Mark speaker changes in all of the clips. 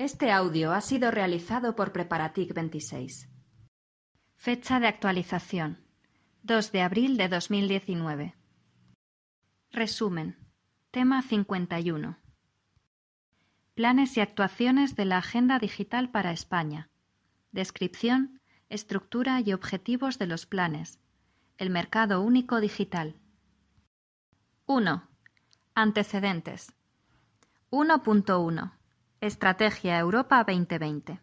Speaker 1: Este audio ha sido realizado por Preparatic 26. Fecha de actualización: 2 de abril de 2019. Resumen. Tema 51. Planes y actuaciones de la Agenda Digital para España. Descripción, estructura y objetivos de los planes. El mercado único digital. 1. Antecedentes. 1.1. Estrategia Europa 2020.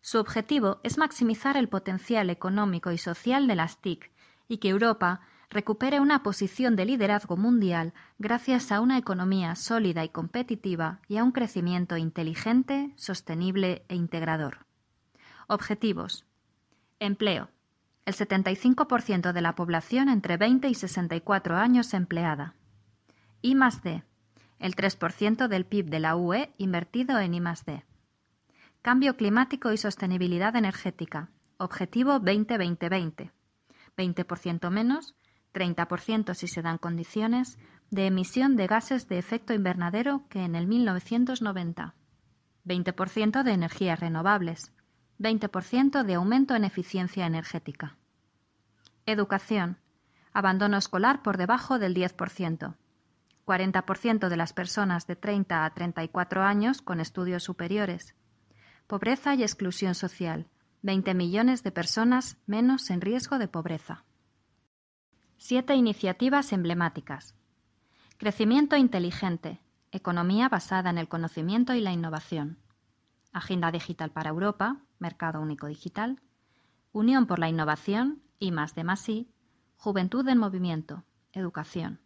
Speaker 1: Su objetivo es maximizar el potencial económico y social de las TIC y que Europa recupere una posición de liderazgo mundial gracias a una economía sólida y competitiva y a un crecimiento inteligente, sostenible e integrador. Objetivos. Empleo. El 75% de la población entre 20 y 64 años empleada. I D el 3% del PIB de la UE invertido en I+D. Cambio climático y sostenibilidad energética. Objetivo 20-20-20. 20% menos, 30% si se dan condiciones, de emisión de gases de efecto invernadero que en el 1990. 20% de energías renovables. 20% de aumento en eficiencia energética. Educación. Abandono escolar por debajo del 10%. 40% de las personas de 30 a 34 años con estudios superiores. Pobreza y exclusión social. 20 millones de personas menos en riesgo de pobreza. Siete iniciativas emblemáticas. Crecimiento inteligente. Economía basada en el conocimiento y la innovación. Agenda digital para Europa. Mercado único digital. Unión por la innovación. Y más de más y. Juventud en movimiento. Educación.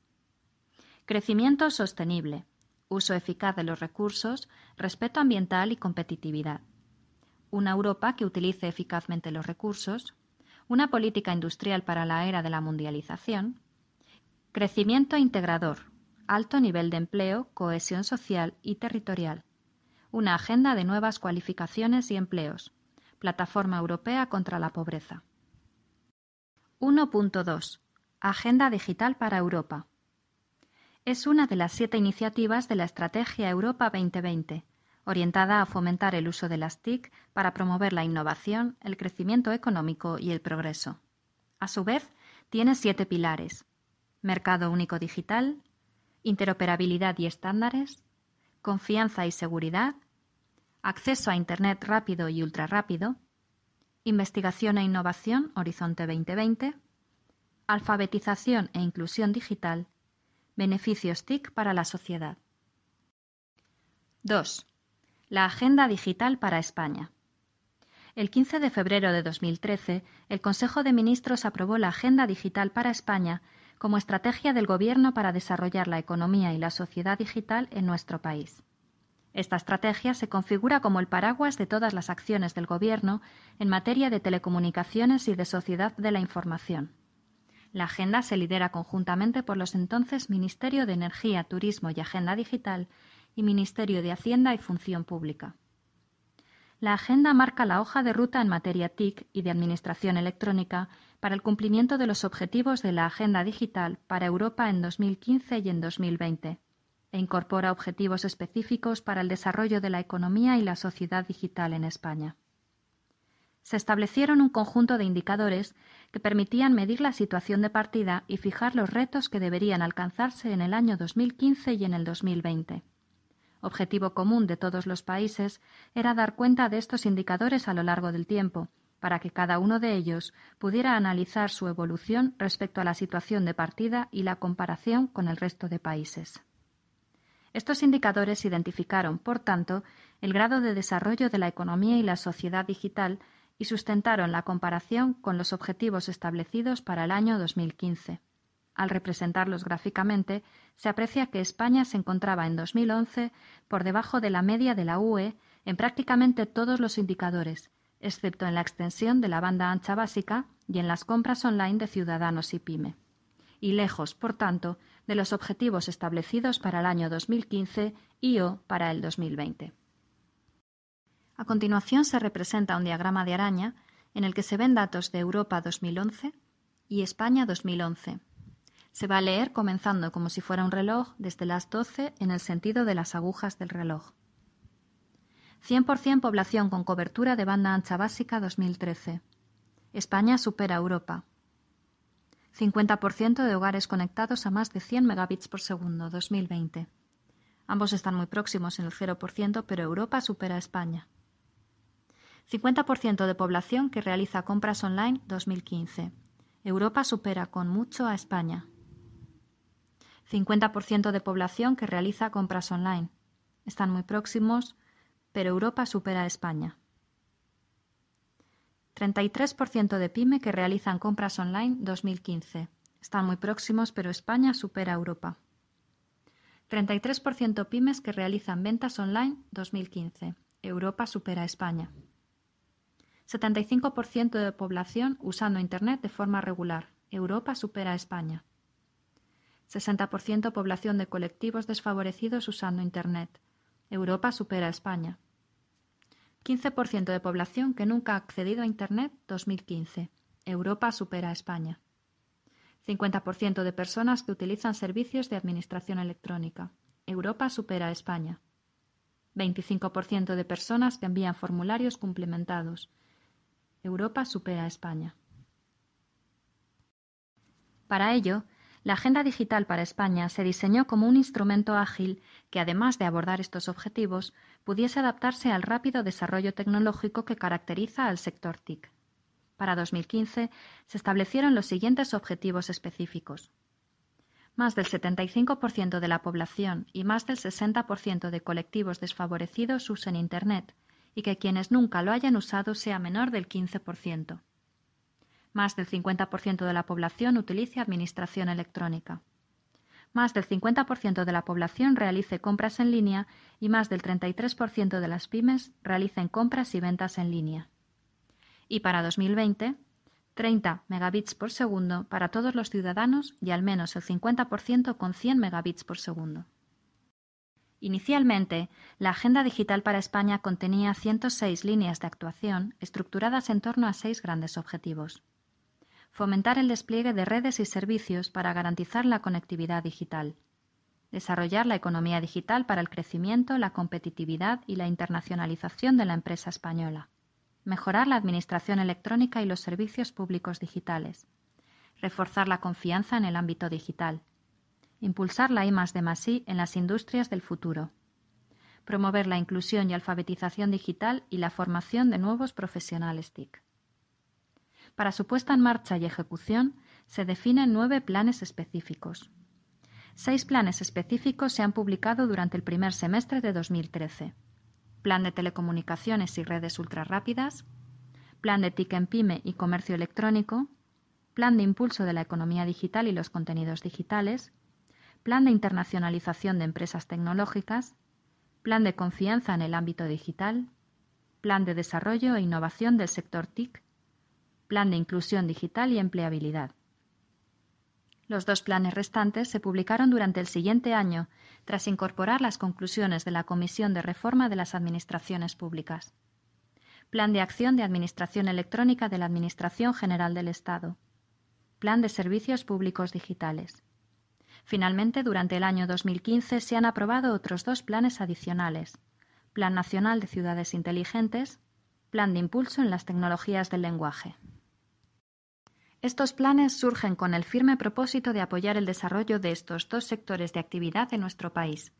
Speaker 1: Crecimiento sostenible, uso eficaz de los recursos, respeto ambiental y competitividad. Una Europa que utilice eficazmente los recursos, una política industrial para la era de la mundialización, crecimiento integrador, alto nivel de empleo, cohesión social y territorial, una agenda de nuevas cualificaciones y empleos, plataforma europea contra la pobreza. 1.2. Agenda digital para Europa es una de las siete iniciativas de la Estrategia Europa 2020, orientada a fomentar el uso de las TIC para promover la innovación, el crecimiento económico y el progreso. A su vez, tiene siete pilares. Mercado único digital, interoperabilidad y estándares, confianza y seguridad, acceso a Internet rápido y ultrarrápido, investigación e innovación Horizonte 2020, alfabetización e inclusión digital Beneficios TIC para la sociedad. 2. La Agenda Digital para España. El 15 de febrero de 2013, el Consejo de Ministros aprobó la Agenda Digital para España como estrategia del Gobierno para desarrollar la economía y la sociedad digital en nuestro país. Esta estrategia se configura como el paraguas de todas las acciones del Gobierno en materia de telecomunicaciones y de sociedad de la información. La agenda se lidera conjuntamente por los entonces Ministerio de Energía, Turismo y Agenda Digital y Ministerio de Hacienda y Función Pública. La agenda marca la hoja de ruta en materia TIC y de Administración Electrónica para el cumplimiento de los objetivos de la Agenda Digital para Europa en 2015 y en 2020 e incorpora objetivos específicos para el desarrollo de la economía y la sociedad digital en España se establecieron un conjunto de indicadores que permitían medir la situación de partida y fijar los retos que deberían alcanzarse en el año 2015 y en el 2020. Objetivo común de todos los países era dar cuenta de estos indicadores a lo largo del tiempo, para que cada uno de ellos pudiera analizar su evolución respecto a la situación de partida y la comparación con el resto de países. Estos indicadores identificaron, por tanto, el grado de desarrollo de la economía y la sociedad digital y sustentaron la comparación con los objetivos establecidos para el año 2015. Al representarlos gráficamente, se aprecia que España se encontraba en 2011 por debajo de la media de la UE en prácticamente todos los indicadores, excepto en la extensión de la banda ancha básica y en las compras online de ciudadanos y pyme, y lejos, por tanto, de los objetivos establecidos para el año 2015 y o para el 2020. A continuación se representa un diagrama de araña en el que se ven datos de Europa 2011 y España 2011. Se va a leer comenzando como si fuera un reloj desde las 12 en el sentido de las agujas del reloj. 100% población con cobertura de banda ancha básica 2013. España supera Europa. 50% de hogares conectados a más de 100 megabits por segundo 2020. Ambos están muy próximos en el 0%, pero Europa supera a España. 50% de población que realiza compras online 2015. Europa supera con mucho a España. 50% de población que realiza compras online. Están muy próximos, pero Europa supera a España. 33% de pyme que realizan compras online 2015. Están muy próximos, pero España supera a Europa. 33% pymes que realizan ventas online 2015. Europa supera a España. 75% de población usando Internet de forma regular. Europa supera a España. 60% población de colectivos desfavorecidos usando Internet. Europa supera a España. 15% de población que nunca ha accedido a Internet 2015. Europa supera a España. 50% de personas que utilizan servicios de administración electrónica. Europa supera a España. 25% de personas que envían formularios cumplimentados. Europa supera a España. Para ello, la Agenda Digital para España se diseñó como un instrumento ágil que, además de abordar estos objetivos, pudiese adaptarse al rápido desarrollo tecnológico que caracteriza al sector TIC. Para 2015 se establecieron los siguientes objetivos específicos. Más del 75% de la población y más del 60% de colectivos desfavorecidos usen Internet, y que quienes nunca lo hayan usado sea menor del 15%. Más del 50% de la población utilice administración electrónica. Más del 50% de la población realice compras en línea y más del 33% de las pymes realicen compras y ventas en línea. Y para 2020, 30 megabits por segundo para todos los ciudadanos y al menos el 50% con 100 megabits por segundo. Inicialmente, la Agenda Digital para España contenía 106 líneas de actuación estructuradas en torno a seis grandes objetivos. Fomentar el despliegue de redes y servicios para garantizar la conectividad digital. Desarrollar la economía digital para el crecimiento, la competitividad y la internacionalización de la empresa española. Mejorar la administración electrónica y los servicios públicos digitales. Reforzar la confianza en el ámbito digital impulsar la I de en las industrias del futuro, promover la inclusión y alfabetización digital y la formación de nuevos profesionales TIC. Para su puesta en marcha y ejecución se definen nueve planes específicos. Seis planes específicos se han publicado durante el primer semestre de 2013. Plan de telecomunicaciones y redes ultrarrápidas, Plan de TIC en PYME y comercio electrónico, Plan de impulso de la economía digital y los contenidos digitales, Plan de internacionalización de empresas tecnológicas, Plan de confianza en el ámbito digital, Plan de desarrollo e innovación del sector TIC, Plan de inclusión digital y empleabilidad. Los dos planes restantes se publicaron durante el siguiente año, tras incorporar las conclusiones de la Comisión de Reforma de las Administraciones Públicas. Plan de acción de Administración Electrónica de la Administración General del Estado. Plan de Servicios Públicos Digitales. Finalmente, durante el año 2015 se han aprobado otros dos planes adicionales. Plan Nacional de Ciudades Inteligentes, Plan de Impulso en las Tecnologías del Lenguaje. Estos planes surgen con el firme propósito de apoyar el desarrollo de estos dos sectores de actividad en nuestro país.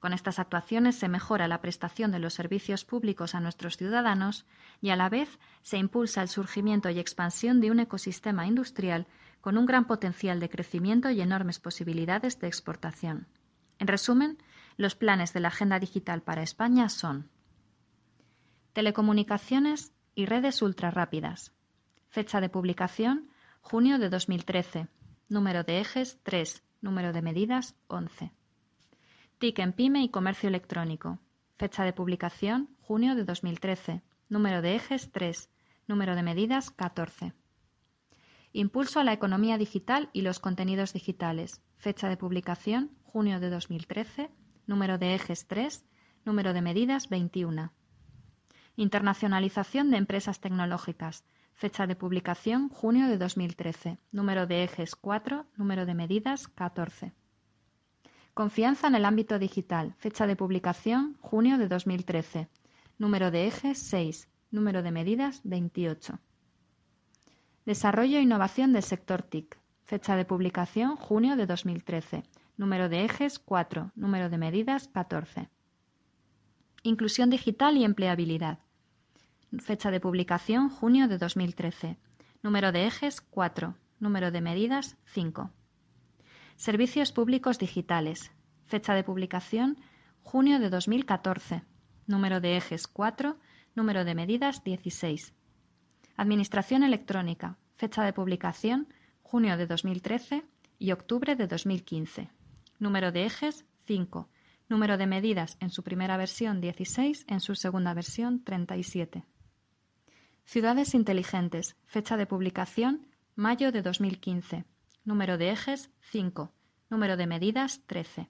Speaker 1: Con estas actuaciones se mejora la prestación de los servicios públicos a nuestros ciudadanos y a la vez se impulsa el surgimiento y expansión de un ecosistema industrial con un gran potencial de crecimiento y enormes posibilidades de exportación. En resumen, los planes de la Agenda Digital para España son Telecomunicaciones y redes ultrarrápidas. Fecha de publicación, junio de 2013. Número de ejes 3. Número de medidas 11. TIC en PYME y comercio electrónico. Fecha de publicación, junio de 2013. Número de ejes 3. Número de medidas 14. Impulso a la economía digital y los contenidos digitales. Fecha de publicación, junio de 2013. Número de ejes 3. Número de medidas 21. Internacionalización de empresas tecnológicas. Fecha de publicación, junio de 2013. Número de ejes 4. Número de medidas 14. Confianza en el ámbito digital. Fecha de publicación, junio de 2013. número de ejes 6, número de medidas 28. Desarrollo e innovación del sector TIC, fecha de publicación junio de 2013, número de ejes 4, número de medidas 14. Inclusión digital y empleabilidad, fecha de publicación junio de 2013, número de ejes 4, número de medidas 5. Servicios públicos digitales, fecha de publicación junio de 2014, número de ejes 4, número de medidas 16. Administración electrónica, fecha de publicación junio de 2013 y octubre de 2015. Número de ejes 5. Número de medidas en su primera versión 16, en su segunda versión 37. Ciudades inteligentes, fecha de publicación mayo de 2015. Número de ejes 5. Número de medidas 13.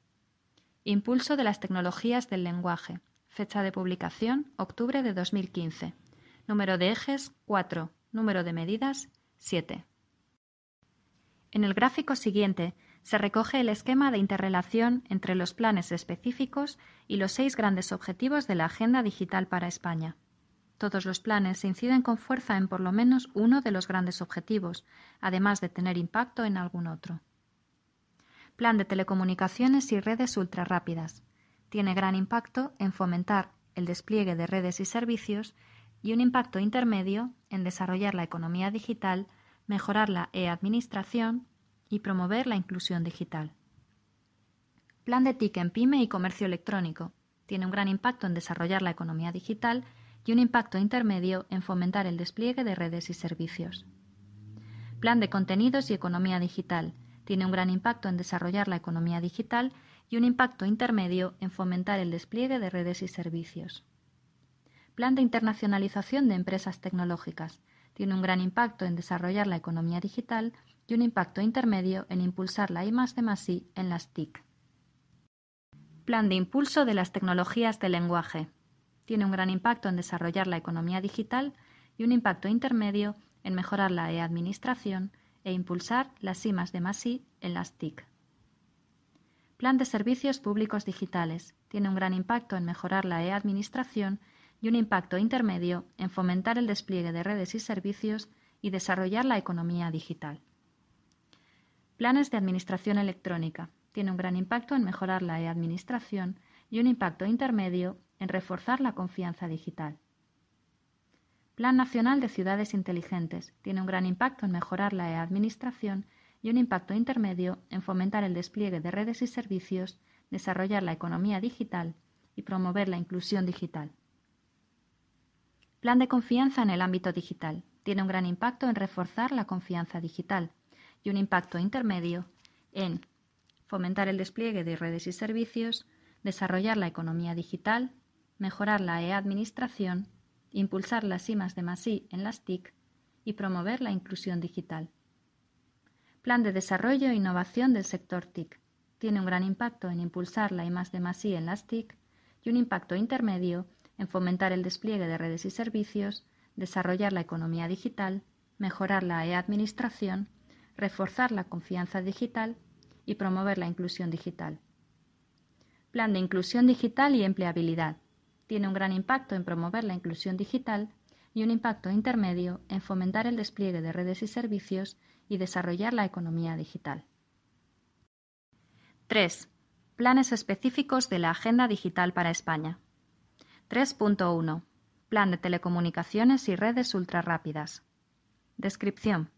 Speaker 1: Impulso de las tecnologías del lenguaje, fecha de publicación octubre de 2015. Número de ejes 4. Número de medidas 7. En el gráfico siguiente se recoge el esquema de interrelación entre los planes específicos y los seis grandes objetivos de la Agenda Digital para España. Todos los planes inciden con fuerza en por lo menos uno de los grandes objetivos, además de tener impacto en algún otro. Plan de telecomunicaciones y redes ultrarrápidas. Tiene gran impacto en fomentar el despliegue de redes y servicios y un impacto intermedio en desarrollar la economía digital, mejorar la e-administración y promover la inclusión digital. Plan de TIC en PYME y comercio electrónico. Tiene un gran impacto en desarrollar la economía digital y un impacto intermedio en fomentar el despliegue de redes y servicios. Plan de contenidos y economía digital. Tiene un gran impacto en desarrollar la economía digital y un impacto intermedio en fomentar el despliegue de redes y servicios. Plan de internacionalización de empresas tecnológicas. Tiene un gran impacto en desarrollar la economía digital y un impacto intermedio en impulsar la I de en las TIC. Plan de impulso de las tecnologías de lenguaje. Tiene un gran impacto en desarrollar la economía digital y un impacto intermedio en mejorar la e-administración e impulsar las I de en las TIC. Plan de servicios públicos digitales. Tiene un gran impacto en mejorar la e-administración y un impacto intermedio en fomentar el despliegue de redes y servicios y desarrollar la economía digital. Planes de administración electrónica. Tiene un gran impacto en mejorar la e-administración y un impacto intermedio en reforzar la confianza digital. Plan Nacional de Ciudades Inteligentes. Tiene un gran impacto en mejorar la e-administración y un impacto intermedio en fomentar el despliegue de redes y servicios, desarrollar la economía digital y promover la inclusión digital. Plan de confianza en el ámbito digital. Tiene un gran impacto en reforzar la confianza digital y un impacto intermedio en fomentar el despliegue de redes y servicios, desarrollar la economía digital, mejorar la e-administración, impulsar las IMAS de MASI en las TIC y promover la inclusión digital. Plan de desarrollo e innovación del sector TIC. Tiene un gran impacto en impulsar la IMAS de en las TIC y un impacto intermedio en fomentar el despliegue de redes y servicios, desarrollar la economía digital, mejorar la e-administración reforzar la confianza digital y promover la inclusión digital. Plan de inclusión digital y empleabilidad. Tiene un gran impacto en promover la inclusión digital y un impacto intermedio en fomentar el despliegue de redes y servicios y desarrollar la economía digital. 3. Planes específicos de la Agenda Digital para España. 3.1. Plan de telecomunicaciones y redes ultrarrápidas. Descripción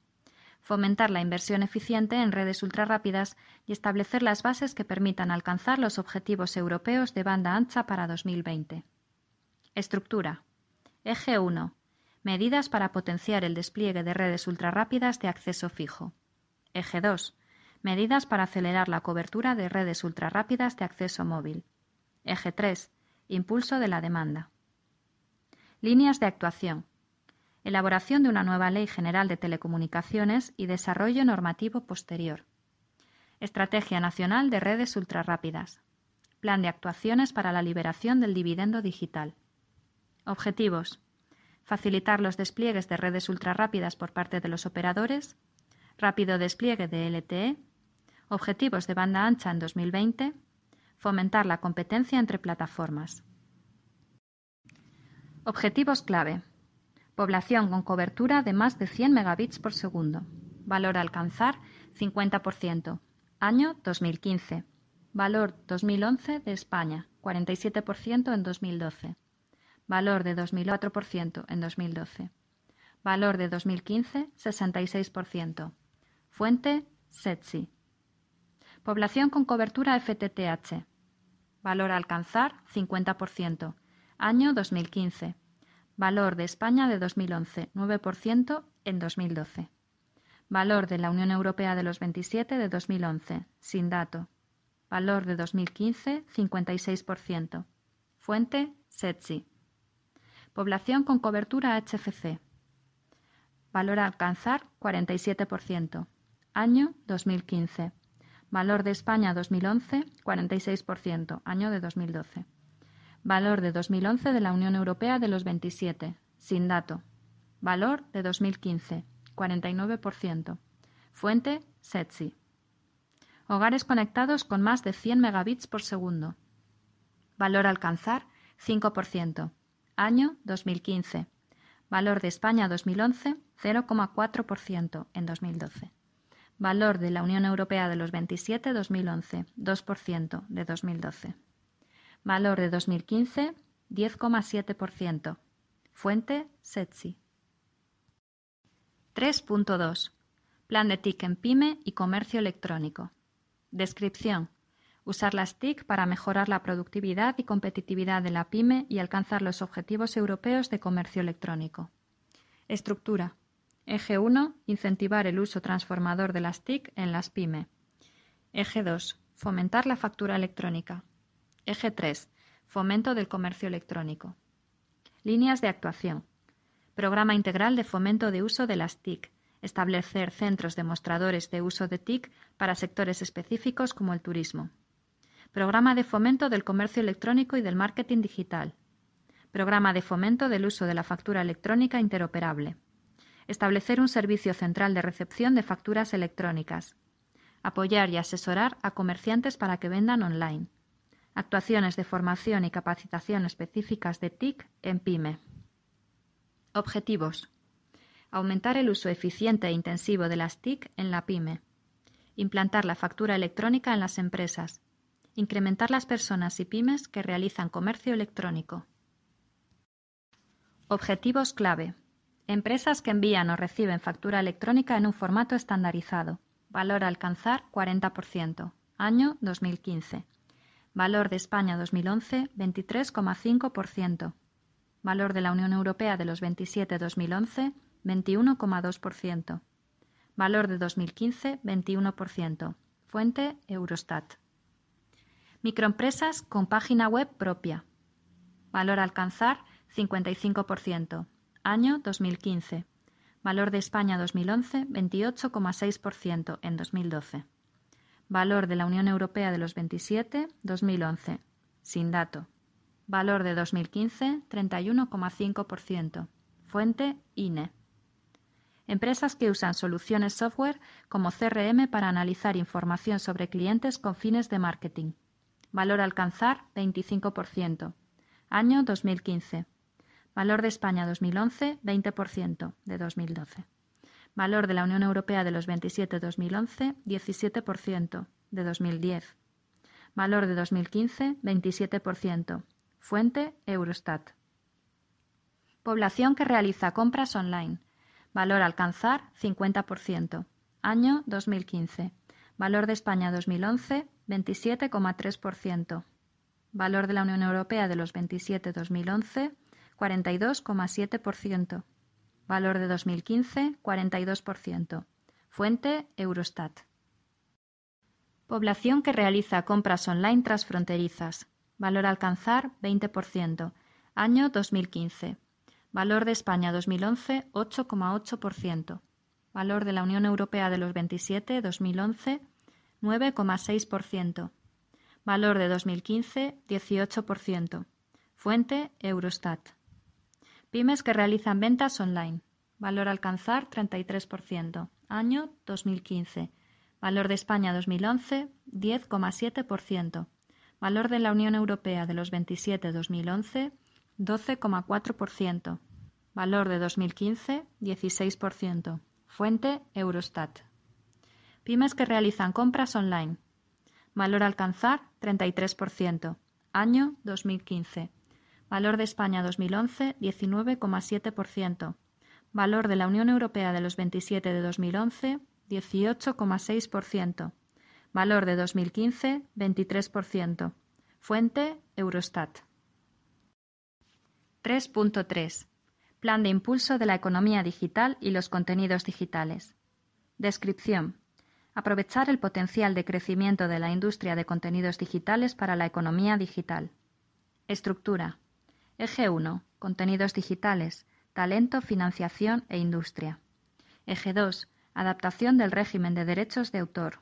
Speaker 1: fomentar la inversión eficiente en redes ultrarrápidas y establecer las bases que permitan alcanzar los objetivos europeos de banda ancha para 2020. Estructura. Eje 1. Medidas para potenciar el despliegue de redes ultrarrápidas de acceso fijo. Eje 2. Medidas para acelerar la cobertura de redes ultrarrápidas de acceso móvil. Eje 3. Impulso de la demanda. Líneas de actuación elaboración de una nueva Ley General de Telecomunicaciones y desarrollo normativo posterior. Estrategia Nacional de Redes Ultrarrápidas. Plan de actuaciones para la liberación del dividendo digital. Objetivos. Facilitar los despliegues de redes ultrarrápidas por parte de los operadores. Rápido despliegue de LTE. Objetivos de banda ancha en 2020. Fomentar la competencia entre plataformas. Objetivos clave. Población con cobertura de más de 100 megabits por segundo. Valor a alcanzar 50%. Año 2015. Valor 2011 de España, 47% en 2012. Valor de 2004% en 2012. Valor de 2015, 66%. Fuente, SETSI. Población con cobertura FTTH. Valor a alcanzar, 50%. Año 2015. Valor de España de 2011, 9% en 2012. Valor de la Unión Europea de los 27 de 2011, sin dato. Valor de 2015, 56%. Fuente, SETSI. Población con cobertura HFC. Valor a alcanzar 47%. Año 2015. Valor de España 2011 46%. Año de 2012. Valor de 2011 de la Unión Europea de los 27. Sin dato. Valor de 2015 49%. Fuente SETSI. Hogares conectados con más de 100 megabits por segundo. Valor alcanzar 5%. Año 2015. Valor de España 2011 0,4% en 2012. Valor de la Unión Europea de los 27 2011 2% de 2012. Valor de 2015 10,7%. Fuente SETSI. 3.2. Plan de TIC en PYME y comercio electrónico. Descripción. Usar las TIC para mejorar la productividad y competitividad de la PYME y alcanzar los objetivos europeos de comercio electrónico. Estructura. Eje 1. Incentivar el uso transformador de las TIC en las PYME. Eje 2. Fomentar la factura electrónica. Eje 3. Fomento del comercio electrónico. Líneas de actuación. Programa integral de fomento de uso de las TIC. Establecer centros demostradores de uso de TIC para sectores específicos como el turismo. Programa de fomento del comercio electrónico y del marketing digital. Programa de fomento del uso de la factura electrónica interoperable. Establecer un servicio central de recepción de facturas electrónicas. Apoyar y asesorar a comerciantes para que vendan online. Actuaciones de formación y capacitación específicas de TIC en PYME. Objetivos. Aumentar el uso eficiente e intensivo de las TIC en la PYME. Implantar la factura electrónica en las empresas incrementar las personas y pymes que realizan comercio electrónico. Objetivos clave. Empresas que envían o reciben factura electrónica en un formato estandarizado. Valor a alcanzar 40%. Año 2015. Valor de España 2011 23,5%. Valor de la Unión Europea de los 27 2011 21,2%. Valor de 2015 21%. Fuente Eurostat. Microempresas con página web propia. Valor a alcanzar 55%. Año 2015. Valor de España 2011 28,6% en 2012. Valor de la Unión Europea de los 27 2011. Sin dato. Valor de 2015 31,5%. Fuente INE. Empresas que usan soluciones software como CRM para analizar información sobre clientes con fines de marketing. Valor alcanzar 25%. Año 2015. Valor de España 2011 20% de 2012. Valor de la Unión Europea de los 27 2011 17% de 2010. Valor de 2015 27%. Fuente Eurostat. Población que realiza compras online. Valor alcanzar 50%. Año 2015. Valor de España 2011 27,3%. Valor de la Unión Europea de los 27-2011, 42,7%. Valor de 2015, 42%. Fuente Eurostat. Población que realiza compras online transfronterizas. Valor alcanzar 20%. Año 2015. Valor de España 2011 8,8%. Valor de la Unión Europea de los 27 2011 9,6%. Valor de 2015, 18%. Fuente, Eurostat. Pymes que realizan ventas online. Valor alcanzar 33%. Año 2015. Valor de España 2011, 10,7%. Valor de la Unión Europea de los 27 2011, 12,4%. Valor de 2015, 16%. Fuente, Eurostat. Pymes que realizan compras online. Valor alcanzar, 33%. Año 2015. Valor de España 2011, 19,7%. Valor de la Unión Europea de los 27 de 2011, 18,6%. Valor de 2015, 23%. Fuente, Eurostat. 3.3. Plan de impulso de la economía digital y los contenidos digitales. Descripción. Aprovechar el potencial de crecimiento de la industria de contenidos digitales para la economía digital. Estructura. Eje 1. Contenidos digitales. Talento, financiación e industria. Eje 2. Adaptación del régimen de derechos de autor.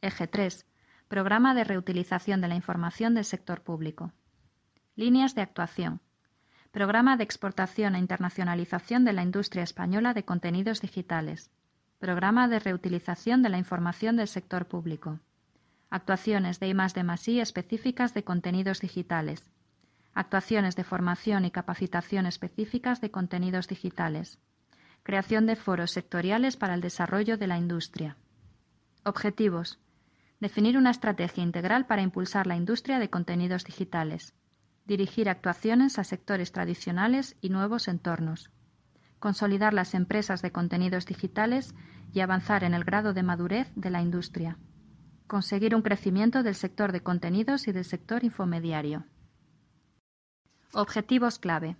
Speaker 1: Eje 3. Programa de reutilización de la información del sector público. Líneas de actuación. Programa de exportación e internacionalización de la industria española de contenidos digitales. Programa de reutilización de la información del sector público. Actuaciones de I+D+I específicas de contenidos digitales. Actuaciones de formación y capacitación específicas de contenidos digitales. Creación de foros sectoriales para el desarrollo de la industria. Objetivos. Definir una estrategia integral para impulsar la industria de contenidos digitales dirigir actuaciones a sectores tradicionales y nuevos entornos, consolidar las empresas de contenidos digitales y avanzar en el grado de madurez de la industria, conseguir un crecimiento del sector de contenidos y del sector infomediario. Objetivos clave.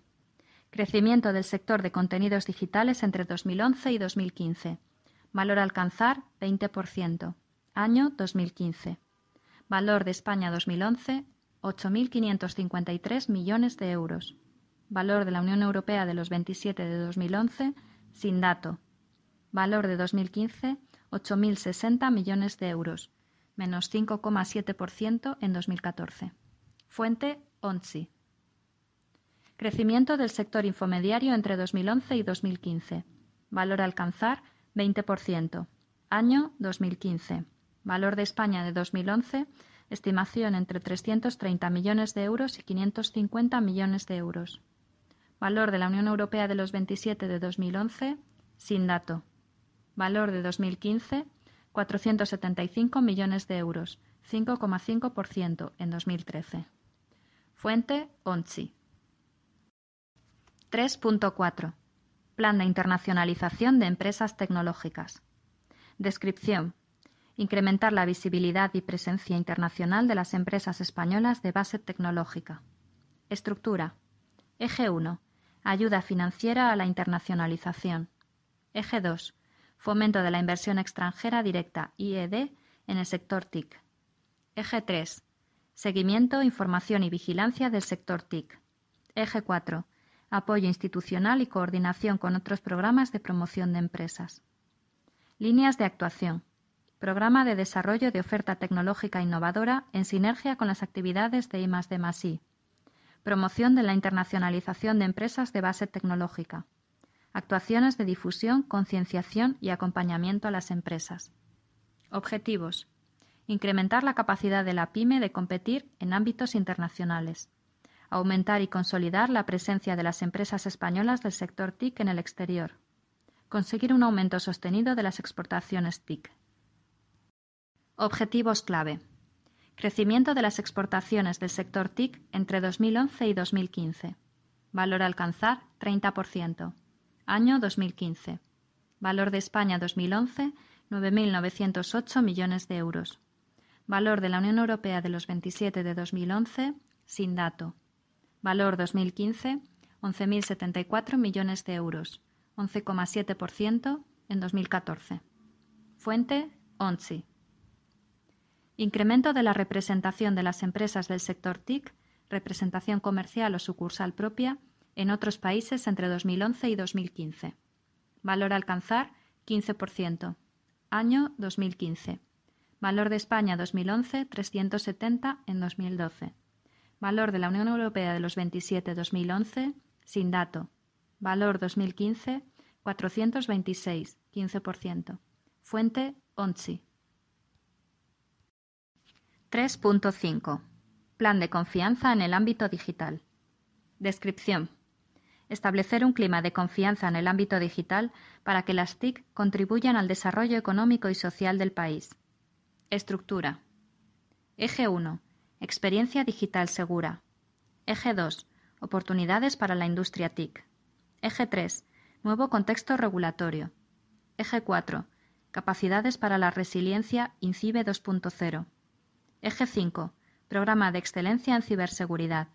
Speaker 1: Crecimiento del sector de contenidos digitales entre 2011 y 2015. Valor alcanzar 20%. Año 2015. Valor de España 2011 8.553 millones de euros. Valor de la Unión Europea de los 27 de 2011, sin dato. Valor de 2015, 8.060 millones de euros, menos 5,7% en 2014. Fuente ONSI. Crecimiento del sector infomediario entre 2011 y 2015. Valor alcanzar 20%. Año 2015. Valor de España de 2011 Estimación entre 330 millones de euros y 550 millones de euros. Valor de la Unión Europea de los 27 de 2011, sin dato. Valor de 2015, 475 millones de euros, 5,5% en 2013. Fuente ONCHI. 3.4. Plan de internacionalización de empresas tecnológicas. Descripción incrementar la visibilidad y presencia internacional de las empresas españolas de base tecnológica. Estructura. Eje 1. Ayuda financiera a la internacionalización. Eje 2. Fomento de la inversión extranjera directa IED en el sector TIC. Eje 3. Seguimiento, información y vigilancia del sector TIC. Eje 4. Apoyo institucional y coordinación con otros programas de promoción de empresas. Líneas de actuación. Programa de Desarrollo de Oferta Tecnológica Innovadora en sinergia con las actividades de I+D+I. Promoción de la internacionalización de empresas de base tecnológica. Actuaciones de difusión, concienciación y acompañamiento a las empresas. Objetivos. Incrementar la capacidad de la PYME de competir en ámbitos internacionales. Aumentar y consolidar la presencia de las empresas españolas del sector TIC en el exterior. Conseguir un aumento sostenido de las exportaciones TIC. Objetivos clave. Crecimiento de las exportaciones del sector TIC entre 2011 y 2015. Valor alcanzar 30%. Año 2015. Valor de España 2011 9.908 millones de euros. Valor de la Unión Europea de los 27 de 2011 sin dato. Valor 2015 11.074 millones de euros. 11,7% en 2014. Fuente ONSI. Incremento de la representación de las empresas del sector TIC, representación comercial o sucursal propia, en otros países entre 2011 y 2015. Valor alcanzar 15%. Año 2015. Valor de España 2011 370 en 2012. Valor de la Unión Europea de los 27 2011 sin dato. Valor 2015 426 15%. Fuente ONCHI. 3.5. Plan de confianza en el ámbito digital. Descripción. Establecer un clima de confianza en el ámbito digital para que las TIC contribuyan al desarrollo económico y social del país. Estructura. Eje 1. Experiencia digital segura. Eje 2. Oportunidades para la industria TIC. Eje 3. Nuevo contexto regulatorio. Eje 4. Capacidades para la resiliencia INCIBE 2.0. Eje 5. Programa de excelencia en ciberseguridad.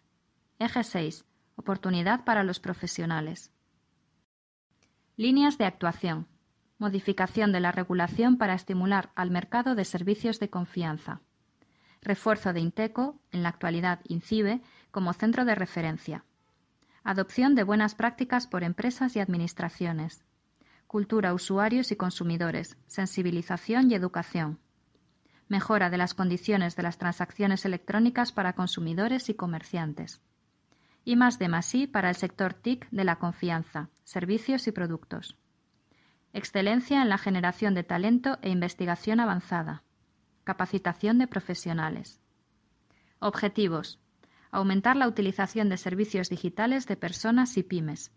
Speaker 1: Eje 6. Oportunidad para los profesionales. Líneas de actuación. Modificación de la regulación para estimular al mercado de servicios de confianza. Refuerzo de Inteco, en la actualidad INCIBE, como centro de referencia. Adopción de buenas prácticas por empresas y administraciones. Cultura, usuarios y consumidores. Sensibilización y educación. Mejora de las condiciones de las transacciones electrónicas para consumidores y comerciantes. Y más de más para el sector TIC de la confianza, servicios y productos. Excelencia en la generación de talento e investigación avanzada. Capacitación de profesionales. Objetivos. Aumentar la utilización de servicios digitales de personas y pymes.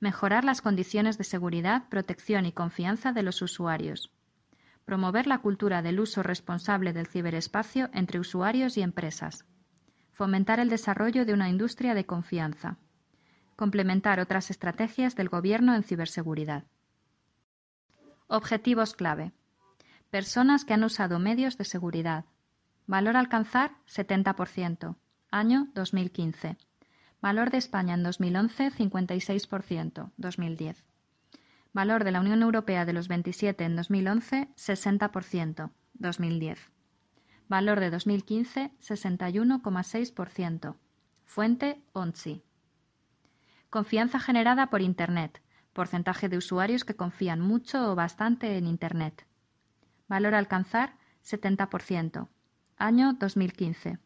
Speaker 1: Mejorar las condiciones de seguridad, protección y confianza de los usuarios. Promover la cultura del uso responsable del ciberespacio entre usuarios y empresas. Fomentar el desarrollo de una industria de confianza. Complementar otras estrategias del Gobierno en ciberseguridad. Objetivos clave. Personas que han usado medios de seguridad. Valor alcanzar 70%. Año 2015. Valor de España en 2011 56%. 2010. Valor de la Unión Europea de los 27 en 2011 60%. 2010. Valor de 2015 61,6%. Fuente ONSI. Confianza generada por Internet. Porcentaje de usuarios que confían mucho o bastante en Internet. Valor alcanzar 70%. Año 2015.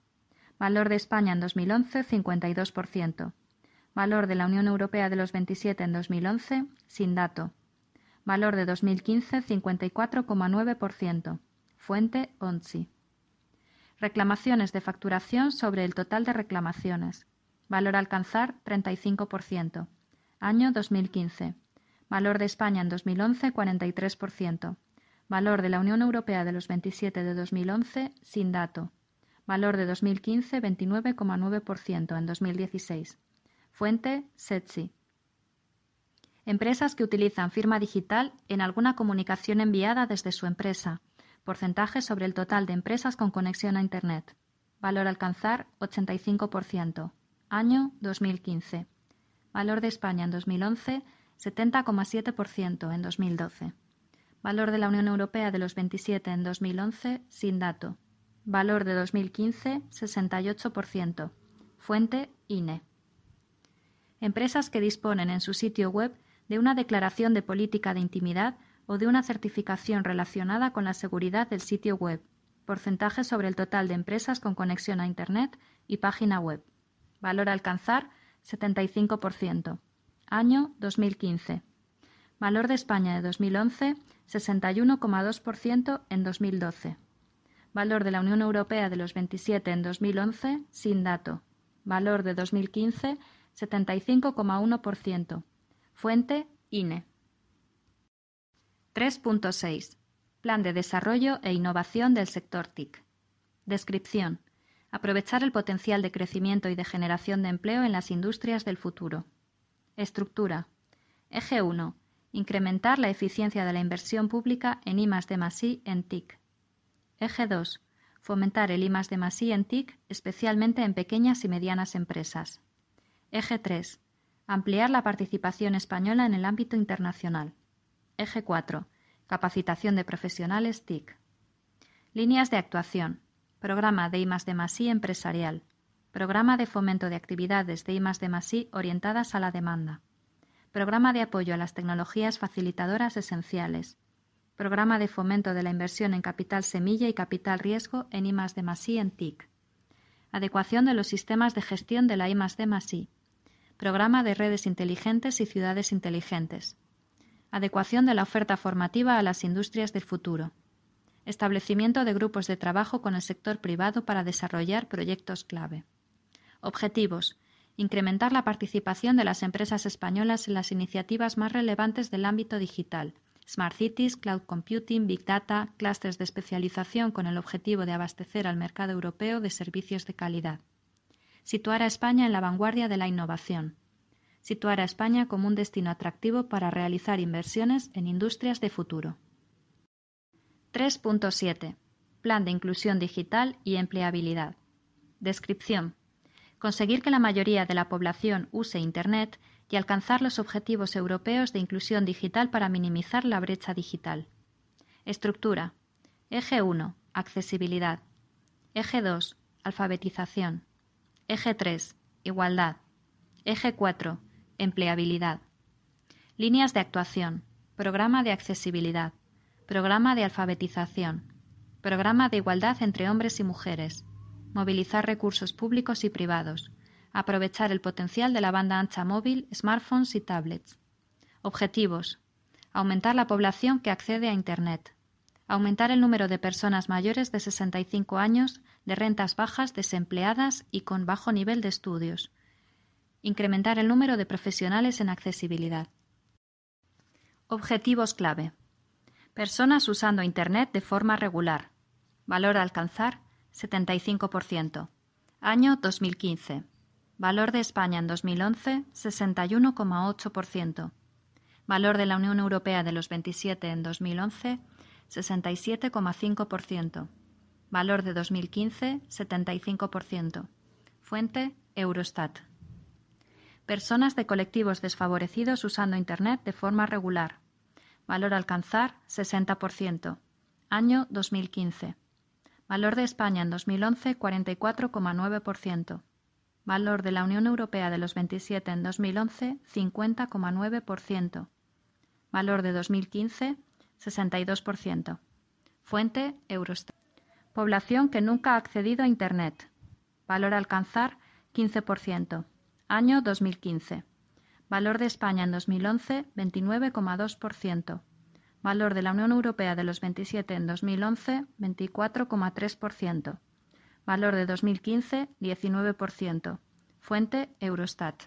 Speaker 1: Valor de España en 2011 52%. Valor de la Unión Europea de los 27 en 2011 sin dato. Valor de 2015 54,9%. Fuente ONSI. Reclamaciones de facturación sobre el total de reclamaciones. Valor alcanzar 35%. Año 2015. Valor de España en 2011 43%. Valor de la Unión Europea de los 27 de 2011 sin dato. Valor de 2015 29,9% en 2016. Fuente SETSI. Empresas que utilizan firma digital en alguna comunicación enviada desde su empresa. Porcentaje sobre el total de empresas con conexión a Internet. Valor alcanzar 85%. Año 2015. Valor de España en 2011 70,7% en 2012. Valor de la Unión Europea de los 27 en 2011 sin dato. Valor de 2015 68%. Fuente INE. Empresas que disponen en su sitio web de una declaración de política de intimidad o de una certificación relacionada con la seguridad del sitio web. Porcentaje sobre el total de empresas con conexión a Internet y página web. Valor a alcanzar 75%. Año 2015. Valor de España de 2011 61,2% en 2012. Valor de la Unión Europea de los 27 en 2011 sin dato. Valor de 2015 75,1%. Fuente INE. 3.6. Plan de desarrollo e innovación del sector TIC. Descripción. Aprovechar el potencial de crecimiento y de generación de empleo en las industrias del futuro. Estructura. Eje 1 Incrementar la eficiencia de la inversión pública en I I en TIC. Eje 2. Fomentar el I I en TIC, especialmente en pequeñas y medianas empresas. Eje 3. Ampliar la participación española en el ámbito internacional. Eje 4. Capacitación de profesionales TIC. Líneas de actuación. Programa de I I empresarial. Programa de fomento de actividades de I I orientadas a la demanda. Programa de apoyo a las tecnologías facilitadoras esenciales. Programa de fomento de la inversión en capital semilla y capital riesgo en I en TIC. Adecuación de los sistemas de gestión de la I Programa de redes inteligentes y ciudades inteligentes. Adecuación de la oferta formativa a las industrias del futuro. Establecimiento de grupos de trabajo con el sector privado para desarrollar proyectos clave. Objetivos incrementar la participación de las empresas españolas en las iniciativas más relevantes del ámbito digital, Smart Cities, Cloud Computing, Big Data, clústeres de especialización con el objetivo de abastecer al mercado europeo de servicios de calidad. Situar a España en la vanguardia de la innovación. Situar a España como un destino atractivo para realizar inversiones en industrias de futuro. 3.7. Plan de inclusión digital y empleabilidad. Descripción conseguir que la mayoría de la población use Internet y alcanzar los objetivos europeos de inclusión digital para minimizar la brecha digital. Estructura. Eje 1. Accesibilidad. Eje 2. Alfabetización. Eje 3. Igualdad. Eje 4. Empleabilidad. Líneas de actuación. Programa de accesibilidad. Programa de alfabetización. Programa de igualdad entre hombres y mujeres movilizar recursos públicos y privados, aprovechar el potencial de la banda ancha móvil, smartphones y tablets. Objetivos. Aumentar la población que accede a Internet. Aumentar el número de personas mayores de 65 años, de rentas bajas, desempleadas y con bajo nivel de estudios. Incrementar el número de profesionales en accesibilidad. Objetivos clave. Personas usando Internet de forma regular. Valor a alcanzar 75%. Año 2015. Valor de España en 2011, 61,8%. Valor de la Unión Europea de los 27 en 2011, 67,5%. Valor de 2015, 75%. Fuente, Eurostat. Personas de colectivos desfavorecidos usando Internet de forma regular. Valor alcanzar, 60%. Año 2015. Valor de España en 2011, 44,9%. Valor de la Unión Europea de los 27 en 2011, 50,9%. Valor de 2015, 62%. Fuente, Eurostat. Población que nunca ha accedido a Internet. Valor a alcanzar, 15%. Año 2015. Valor de España en 2011, 29,2%. Valor de la Unión Europea de los 27 en 2011, 24,3%. Valor de 2015, 19%. Fuente, Eurostat.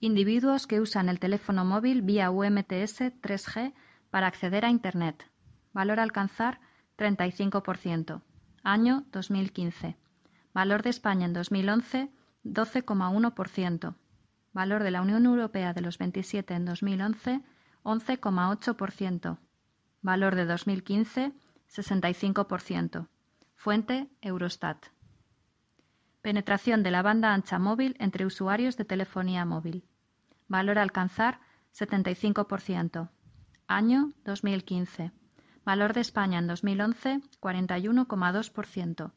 Speaker 1: Individuos que usan el teléfono móvil vía UMTS 3G para acceder a Internet. Valor alcanzar, 35%. Año 2015. Valor de España en 2011, 12,1%. Valor de la Unión Europea de los 27 en 2011, 11,8%. Valor de 2015, 65%. Fuente, Eurostat. Penetración de la banda ancha móvil entre usuarios de telefonía móvil. Valor a alcanzar, 75%. Año 2015. Valor de España en 2011, 41,2%.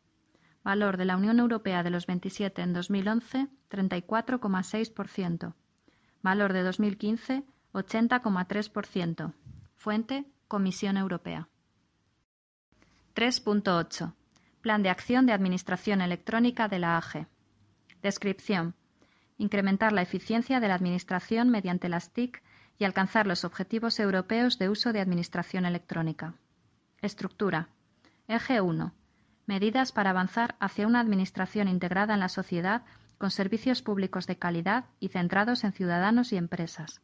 Speaker 1: Valor de la Unión Europea de los 27 en 2011, 34,6%. Valor de 2015, 80,3%. Fuente, Comisión Europea. 3.8. Plan de acción de Administración Electrónica de la AGE. Descripción. Incrementar la eficiencia de la Administración mediante las TIC y alcanzar los objetivos europeos de uso de Administración electrónica. Estructura. Eje 1. Medidas para avanzar hacia una Administración integrada en la sociedad con servicios públicos de calidad y centrados en ciudadanos y empresas.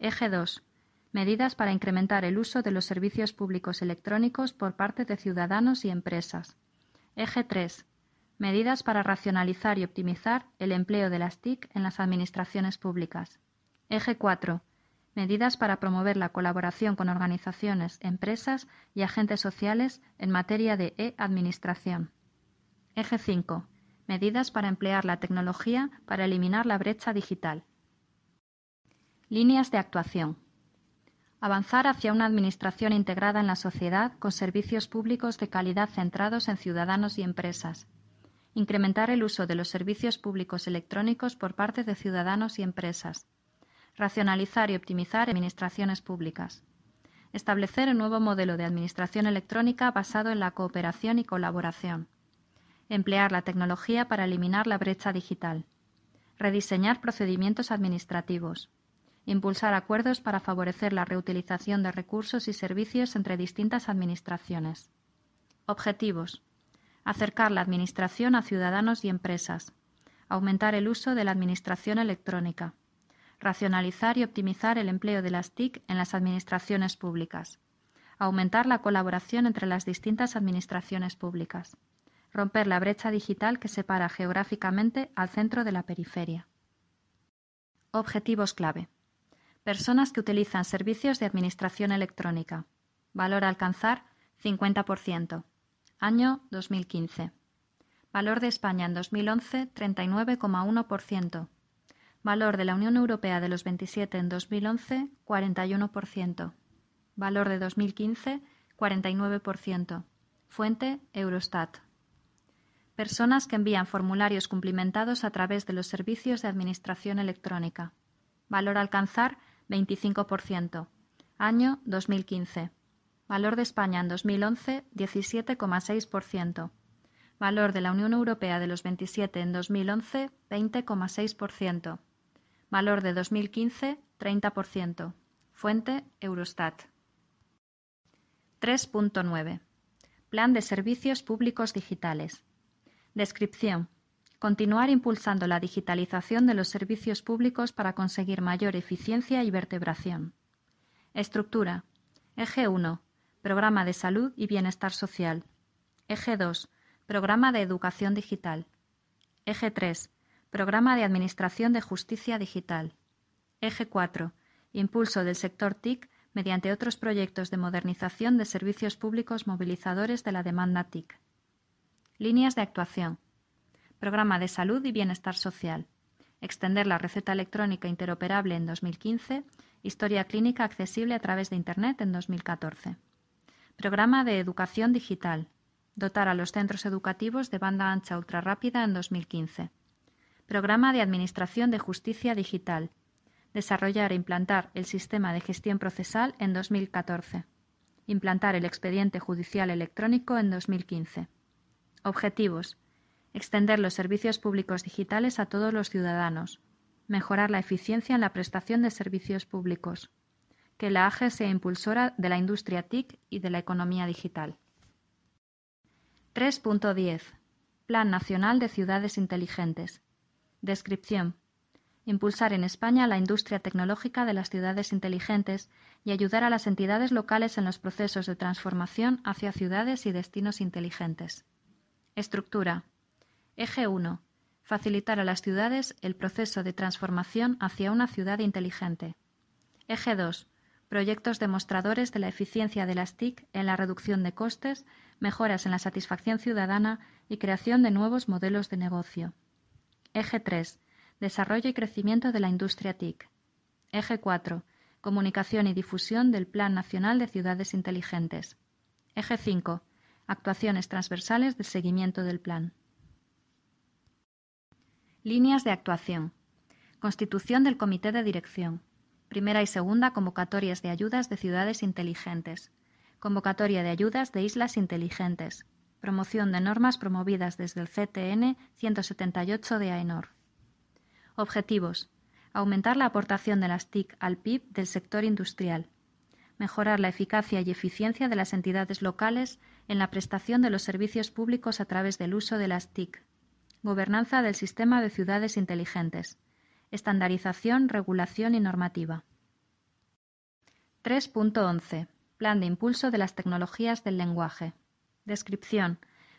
Speaker 1: Eje 2. Medidas para incrementar el uso de los servicios públicos electrónicos por parte de ciudadanos y empresas. Eje 3. Medidas para racionalizar y optimizar el empleo de las TIC en las administraciones públicas. Eje 4. Medidas para promover la colaboración con organizaciones, empresas y agentes sociales en materia de e-administración. Eje 5. Medidas para emplear la tecnología para eliminar la brecha digital. Líneas de actuación. Avanzar hacia una administración integrada en la sociedad con servicios públicos de calidad centrados en ciudadanos y empresas. Incrementar el uso de los servicios públicos electrónicos por parte de ciudadanos y empresas. Racionalizar y optimizar administraciones públicas. Establecer un nuevo modelo de administración electrónica basado en la cooperación y colaboración. Emplear la tecnología para eliminar la brecha digital. Rediseñar procedimientos administrativos impulsar acuerdos para favorecer la reutilización de recursos y servicios entre distintas administraciones. Objetivos. Acercar la Administración a ciudadanos y empresas. aumentar el uso de la administración electrónica, racionalizar y optimizar el empleo de las TIC en las administraciones públicas, aumentar la colaboración entre las distintas administraciones públicas, romper la brecha digital que separa geográficamente al centro de la periferia. Objetivos clave. Personas que utilizan servicios de administración electrónica. Valor a alcanzar 50%. Año 2015. Valor de España en 2011 39,1%. Valor de la Unión Europea de los 27 en 2011 41%. Valor de 2015 49%. Fuente Eurostat. Personas que envían formularios cumplimentados a través de los servicios de administración electrónica. Valor a alcanzar 25%. Año 2015. Valor de España en 2011 17,6%. Valor de la Unión Europea de los 27 en 2011 20,6%. Valor de 2015 30%. Fuente Eurostat. 3.9. Plan de Servicios Públicos Digitales. Descripción. Continuar impulsando la digitalización de los servicios públicos para conseguir mayor eficiencia y vertebración. Estructura. Eje 1. Programa de Salud y Bienestar Social. Eje 2. Programa de Educación Digital. Eje 3. Programa de Administración de Justicia Digital. Eje 4. Impulso del sector TIC mediante otros proyectos de modernización de servicios públicos movilizadores de la demanda TIC. Líneas de actuación. Programa de Salud y Bienestar Social. Extender la receta electrónica interoperable en 2015. Historia clínica accesible a través de Internet en 2014. Programa de Educación Digital. Dotar a los centros educativos de banda ancha ultrarrápida en 2015. Programa de Administración de Justicia Digital desarrollar e implantar el sistema de gestión procesal en 2014. Implantar el expediente judicial electrónico en 2015. Objetivos. Extender los servicios públicos digitales a todos los ciudadanos. Mejorar la eficiencia en la prestación de servicios públicos. Que la AGE sea impulsora de la industria TIC y de la economía digital. 3.10. Plan Nacional de Ciudades Inteligentes. Descripción impulsar en España la industria tecnológica de las ciudades inteligentes y ayudar a las entidades locales en los procesos de transformación hacia ciudades y destinos inteligentes. Estructura. Eje 1. Facilitar a las ciudades el proceso de transformación hacia una ciudad inteligente. Eje 2. Proyectos demostradores de la eficiencia de las TIC en la reducción de costes, mejoras en la satisfacción ciudadana y creación de nuevos modelos de negocio. Eje 3 Desarrollo y crecimiento de la industria TIC. Eje 4. Comunicación y difusión del Plan Nacional de Ciudades Inteligentes. Eje 5. Actuaciones transversales de seguimiento del plan. Líneas de actuación. Constitución del Comité de Dirección. Primera y segunda convocatorias de ayudas de ciudades inteligentes. Convocatoria de ayudas de islas inteligentes. Promoción de normas promovidas desde el CTN 178 de AENOR. Objetivos. Aumentar la aportación de las TIC al PIB del sector industrial. Mejorar la eficacia y eficiencia de las entidades locales en la prestación de los servicios públicos a través del uso de las TIC. Gobernanza del sistema de ciudades inteligentes. Estandarización, regulación y normativa. 3.11. Plan de impulso de las tecnologías del lenguaje. Descripción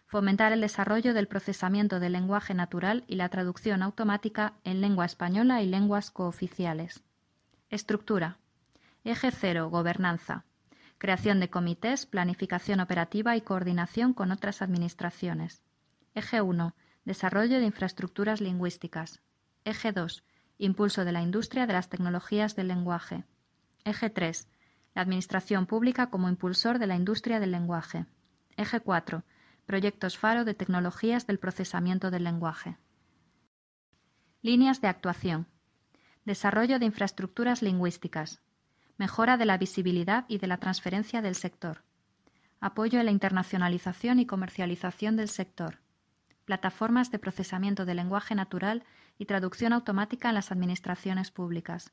Speaker 1: fomentar el desarrollo del procesamiento del lenguaje natural y la traducción automática en lengua española y lenguas cooficiales. Estructura. Eje 0. Gobernanza. Creación de comités, planificación operativa y coordinación con otras administraciones. Eje 1. Desarrollo de infraestructuras lingüísticas. Eje 2. Impulso de la industria de las tecnologías del lenguaje. Eje 3. La Administración Pública como impulsor de la industria del lenguaje. Eje 4 Proyectos Faro de Tecnologías del Procesamiento del Lenguaje. Líneas de actuación. Desarrollo de infraestructuras lingüísticas. Mejora de la visibilidad y de la transferencia del sector. Apoyo a la internacionalización y comercialización del sector. Plataformas de procesamiento del lenguaje natural y traducción automática en las administraciones públicas.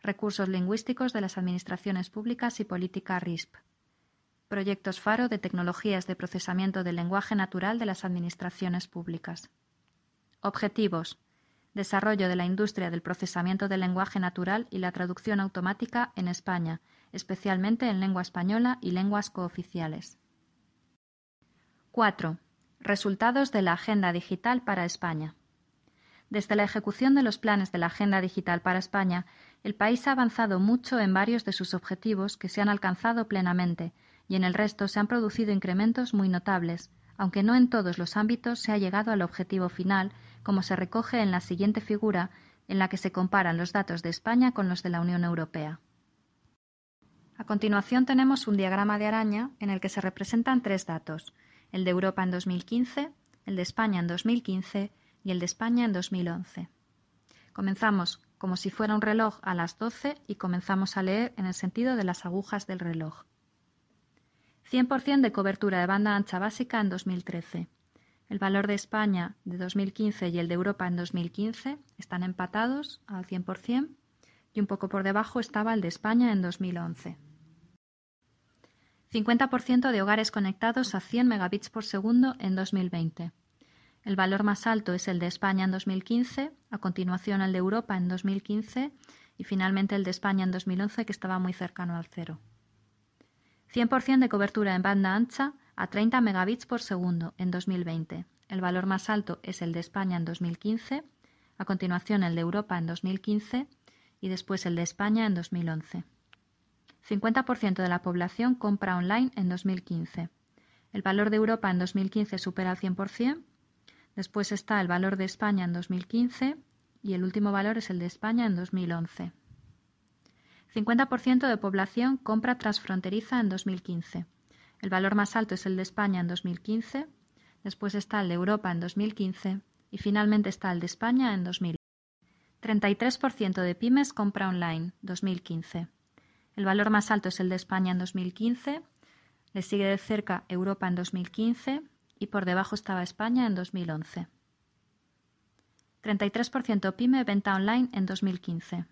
Speaker 1: Recursos lingüísticos de las administraciones públicas y política RISP. Proyectos Faro de tecnologías de procesamiento del lenguaje natural de las administraciones públicas. Objetivos. desarrollo de la industria del procesamiento del lenguaje natural y la traducción automática en España, especialmente en lengua española y lenguas cooficiales. 4. Resultados de la Agenda Digital para España. Desde la ejecución de los planes de la Agenda Digital para España, el país ha avanzado mucho en varios de sus objetivos que se han alcanzado plenamente, y en el resto se han producido incrementos muy notables, aunque no en todos los ámbitos se ha llegado al objetivo final, como se recoge en la siguiente figura, en la que se comparan los datos de España con los de la Unión Europea. A continuación tenemos un diagrama de araña en el que se representan tres datos, el de Europa en 2015, el de España en 2015 y el de España en 2011. Comenzamos como si fuera un reloj a las 12 y comenzamos a leer en el sentido de las agujas del reloj. 100% de cobertura de banda ancha básica en 2013. El valor de España de 2015 y el de Europa en 2015 están empatados al 100% y un poco por debajo estaba el de España en 2011. 50% de hogares conectados a 100 megabits por segundo en 2020. El valor más alto es el de España en 2015, a continuación el de Europa en 2015 y finalmente el de España en 2011 que estaba muy cercano al cero. 100% de cobertura en banda ancha a 30 megabits por segundo en 2020. El valor más alto es el de España en 2015, a continuación el de Europa en 2015 y después el de España en 2011. 50% de la población compra online en 2015. El valor de Europa en 2015 supera el 100%, después está el valor de España en 2015 y el último valor es el de España en 2011. 50% de población compra transfronteriza en 2015. El valor más alto es el de España en 2015, después está el de Europa en 2015 y finalmente está el de España en 2000. 33% de pymes compra online 2015. El valor más alto es el de España en 2015, le sigue de cerca Europa en 2015 y por debajo estaba España en 2011. 33% pyme venta online en 2015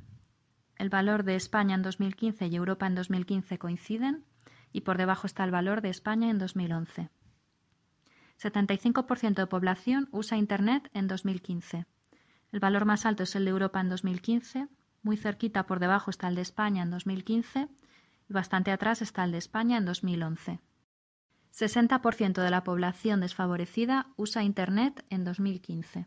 Speaker 1: el valor de España en 2015 y Europa en 2015 coinciden y por debajo está el valor de España en 2011. 75% de población usa Internet en 2015. El valor más alto es el de Europa en 2015, muy cerquita por debajo está el de España en 2015 y bastante atrás está el de España en 2011. 60% de la población desfavorecida usa Internet en 2015.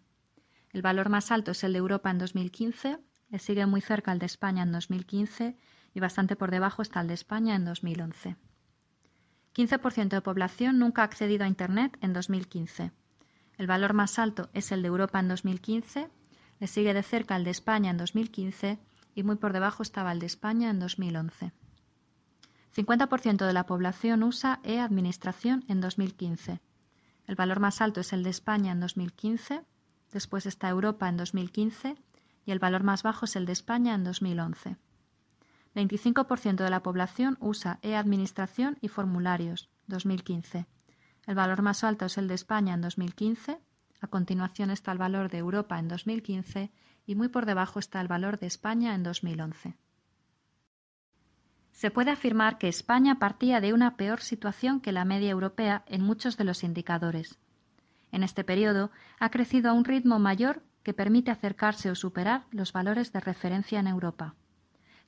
Speaker 1: El valor más alto es el de Europa en 2015 le sigue muy cerca el de España en 2015 y bastante por debajo está el de España en 2011. 15% de población nunca ha accedido a Internet en 2015. El valor más alto es el de Europa en 2015, le sigue de cerca el de España en 2015 y muy por debajo estaba el de España en 2011. 50% de la población usa e-administración en 2015. El valor más alto es el de España en 2015, después está Europa en 2015 y el valor más bajo es el de España en 2011. 25% de la población usa e-administración y formularios, 2015. El valor más alto es el de España en 2015, a continuación está el valor de Europa en 2015 y muy por debajo está el valor de España en 2011. Se puede afirmar que España partía de una peor situación que la media europea en muchos de los indicadores. En este periodo ha crecido a un ritmo mayor que permite acercarse o superar los valores de referencia en Europa.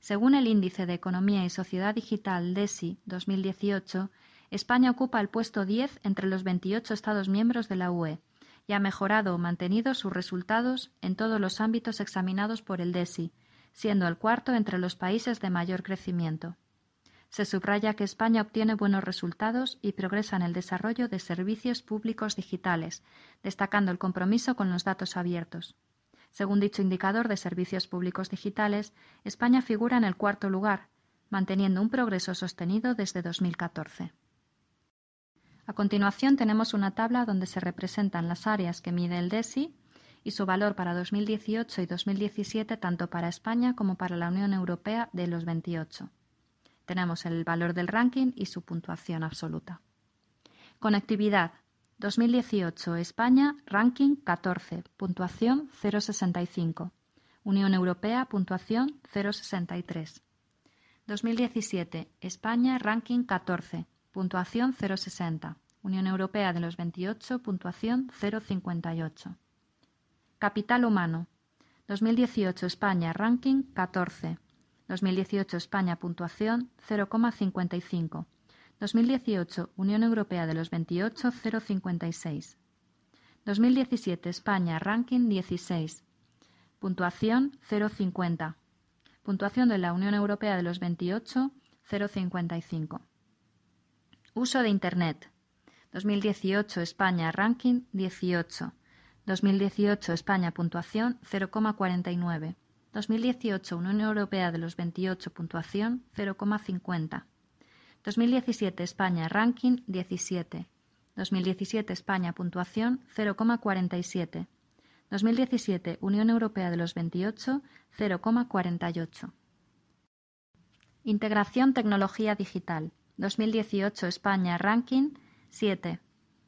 Speaker 1: Según el Índice de Economía y Sociedad Digital DESI 2018, España ocupa el puesto 10 entre los 28 Estados miembros de la UE y ha mejorado o mantenido sus resultados en todos los ámbitos examinados por el DESI, siendo el cuarto entre los países de mayor crecimiento. Se subraya que España obtiene buenos resultados y progresa en el desarrollo de servicios públicos digitales, destacando el compromiso con los datos abiertos. Según dicho indicador de servicios públicos digitales, España figura en el cuarto lugar, manteniendo un progreso sostenido desde 2014. A continuación tenemos una tabla donde se representan las áreas que mide el DESI y su valor para 2018 y 2017 tanto para España como para la Unión Europea de los 28. Tenemos el valor del ranking y su puntuación absoluta. Conectividad. 2018 España, ranking 14, puntuación 0,65. Unión Europea, puntuación 0,63. 2017 España, ranking 14, puntuación 0,60. Unión Europea de los 28, puntuación 0,58. Capital humano. 2018 España ranking 14. 2018 España puntuación 0,55. 2018 Unión Europea de los 28 0,56. 2017 España ranking 16. Puntuación 0,50. Puntuación de la Unión Europea de los 28 0,55. Uso de Internet. 2018 España ranking 18. 2018 España puntuación 0,49. 2018 Unión Europea de los 28 puntuación 0,50. 2017 España ranking 17. 2017 España puntuación 0,47. 2017 Unión Europea de los 28 0,48. Integración Tecnología Digital. 2018 España ranking 7.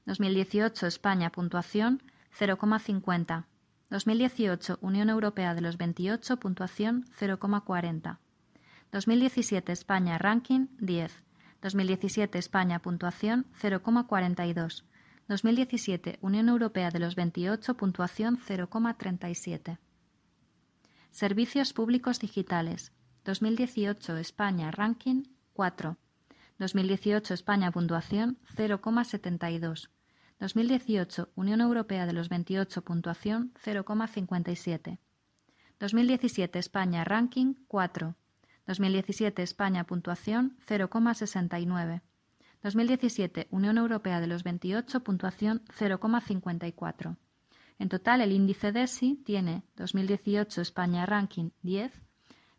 Speaker 1: 2018 España puntuación 0,50. 2018 Unión Europea de los 28 puntuación 0,40. 2017 España ranking 10. 2017 España puntuación 0,42. 2017 Unión Europea de los 28 puntuación 0,37. Servicios públicos digitales. 2018 España ranking 4. 2018 España puntuación 0,72. 2018 Unión Europea de los 28 puntuación 0,57. 2017 España ranking 4. 2017 España puntuación 0,69. 2017 Unión Europea de los 28 puntuación 0,54. En total el índice DESI tiene 2018 España ranking 10,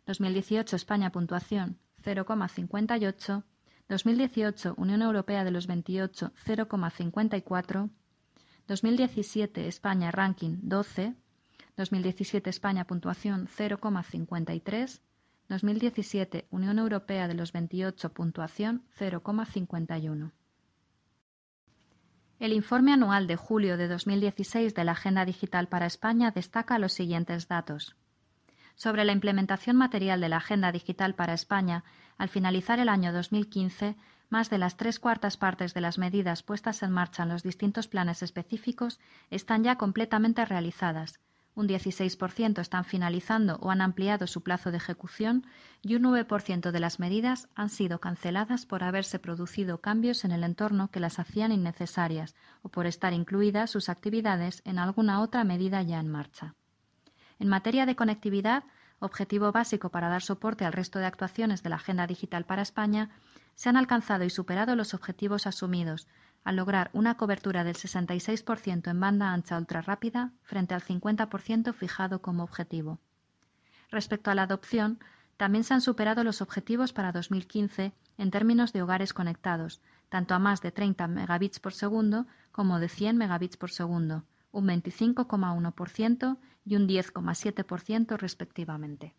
Speaker 1: 2018 España puntuación 0,58, 2018 Unión Europea de los 28 0,54, 2017 España ranking 12, 2017 España puntuación 0,53, 2017 Unión Europea de los 28 puntuación 0,51. El informe anual de julio de 2016 de la Agenda Digital para España destaca los siguientes datos. Sobre la implementación material de la Agenda Digital para España, al finalizar el año 2015, más de las tres cuartas partes de las medidas puestas en marcha en los distintos planes específicos están ya completamente realizadas, un 16% están finalizando o han ampliado su plazo de ejecución y un 9% de las medidas han sido canceladas por haberse producido cambios en el entorno que las hacían innecesarias o por estar incluidas sus actividades en alguna otra medida ya en marcha. En materia de conectividad, objetivo básico para dar soporte al resto de actuaciones de la Agenda Digital para España, se han alcanzado y superado los objetivos asumidos, al lograr una cobertura del 66% en banda ancha ultrarrápida frente al 50% fijado como objetivo. Respecto a la adopción, también se han superado los objetivos para 2015 en términos de hogares conectados, tanto a más de 30 megabits por segundo como de 100 megabits por segundo, un 25,1% y un 10,7% respectivamente.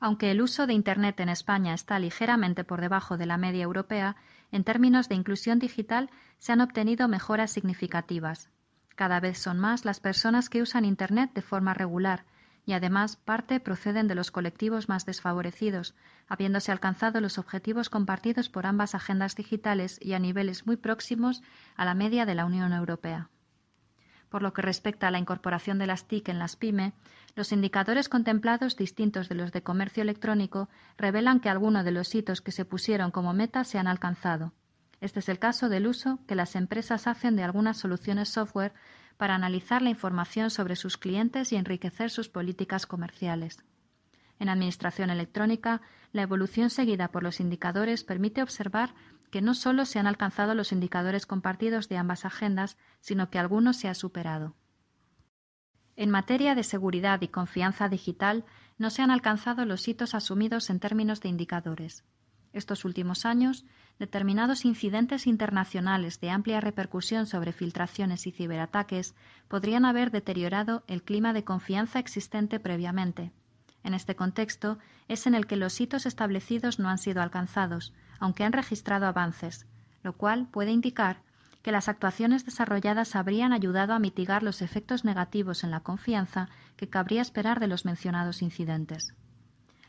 Speaker 1: Aunque el uso de Internet en España está ligeramente por debajo de la media europea, en términos de inclusión digital se han obtenido mejoras significativas. Cada vez son más las personas que usan Internet de forma regular y además parte proceden de los colectivos más desfavorecidos, habiéndose alcanzado los objetivos compartidos por ambas agendas digitales y a niveles muy próximos a la media de la Unión Europea. Por lo que respecta a la incorporación de las TIC en las PYME, los indicadores contemplados, distintos de los de comercio electrónico, revelan que algunos de los hitos que se pusieron como meta se han alcanzado. Este es el caso del uso que las empresas hacen de algunas soluciones software para analizar la información sobre sus clientes y enriquecer sus políticas comerciales. En Administración electrónica, la evolución seguida por los indicadores permite observar que no solo se han alcanzado los indicadores compartidos de ambas agendas, sino que algunos se ha superado. En materia de seguridad y confianza digital, no se han alcanzado los hitos asumidos en términos de indicadores. Estos últimos años, determinados incidentes internacionales de amplia repercusión sobre filtraciones y ciberataques podrían haber deteriorado el clima de confianza existente previamente. En este contexto es en el que los hitos establecidos no han sido alcanzados, aunque han registrado avances, lo cual puede indicar que las actuaciones desarrolladas habrían ayudado a mitigar los efectos negativos en la confianza que cabría esperar de los mencionados incidentes.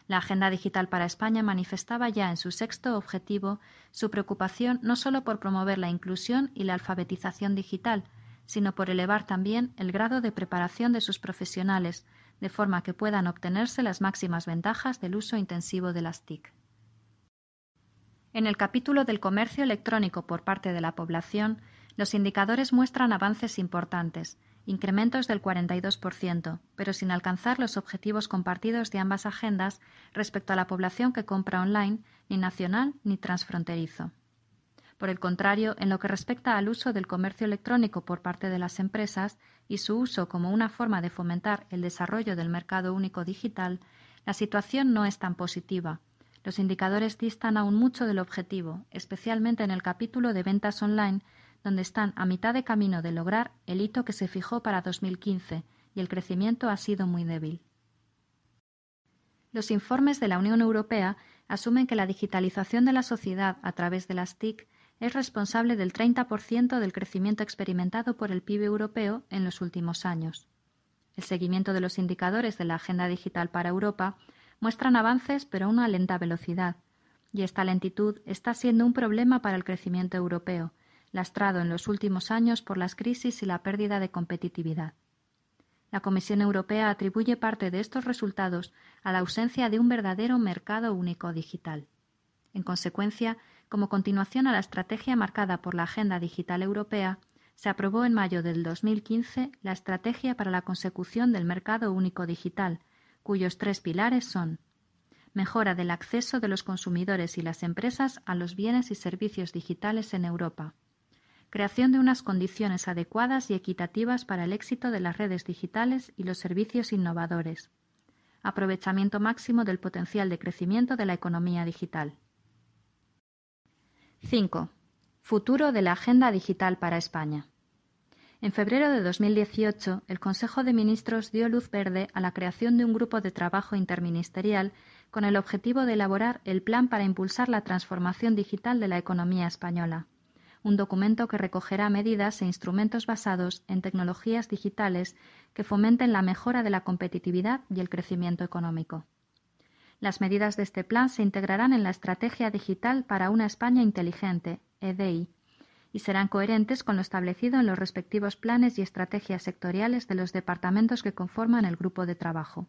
Speaker 1: La Agenda Digital para España manifestaba ya en su sexto objetivo su preocupación no solo por promover la inclusión y la alfabetización digital, sino por elevar también el grado de preparación de sus profesionales, de forma que puedan obtenerse las máximas ventajas del uso intensivo de las TIC. En el capítulo del comercio electrónico por parte de la población, los indicadores muestran avances importantes, incrementos del 42%, pero sin alcanzar los objetivos compartidos de ambas agendas respecto a la población que compra online, ni nacional ni transfronterizo. Por el contrario, en lo que respecta al uso del comercio electrónico por parte de las empresas y su uso como una forma de fomentar el desarrollo del mercado único digital, la situación no es tan positiva. Los indicadores distan aún mucho del objetivo, especialmente en el capítulo de ventas online, donde están a mitad de camino de lograr el hito que se fijó para 2015 y el crecimiento ha sido muy débil. Los informes de la Unión Europea asumen que la digitalización de la sociedad a través de las TIC es responsable del 30% del crecimiento experimentado por el PIB europeo en los últimos años. El seguimiento de los indicadores de la Agenda Digital para Europa muestran avances pero a una lenta velocidad, y esta lentitud está siendo un problema para el crecimiento europeo, lastrado en los últimos años por las crisis y la pérdida de competitividad. La Comisión Europea atribuye parte de estos resultados a la ausencia de un verdadero mercado único digital. En consecuencia, como continuación a la estrategia marcada por la Agenda Digital Europea, se aprobó en mayo del 2015 la Estrategia para la consecución del Mercado Único Digital, cuyos tres pilares son mejora del acceso de los consumidores y las empresas a los bienes y servicios digitales en Europa, creación de unas condiciones adecuadas y equitativas para el éxito de las redes digitales y los servicios innovadores, aprovechamiento máximo del potencial de crecimiento de la economía digital. 5. Futuro de la Agenda Digital para España. En febrero de 2018, el Consejo de Ministros dio luz verde a la creación de un grupo de trabajo interministerial con el objetivo de elaborar el plan para impulsar la transformación digital de la economía española un documento que recogerá medidas e instrumentos basados en tecnologías digitales que fomenten la mejora de la competitividad y el crecimiento económico. Las medidas de este plan se integrarán en la Estrategia Digital para una España Inteligente, EDI, y serán coherentes con lo establecido en los respectivos planes y estrategias sectoriales de los departamentos que conforman el grupo de trabajo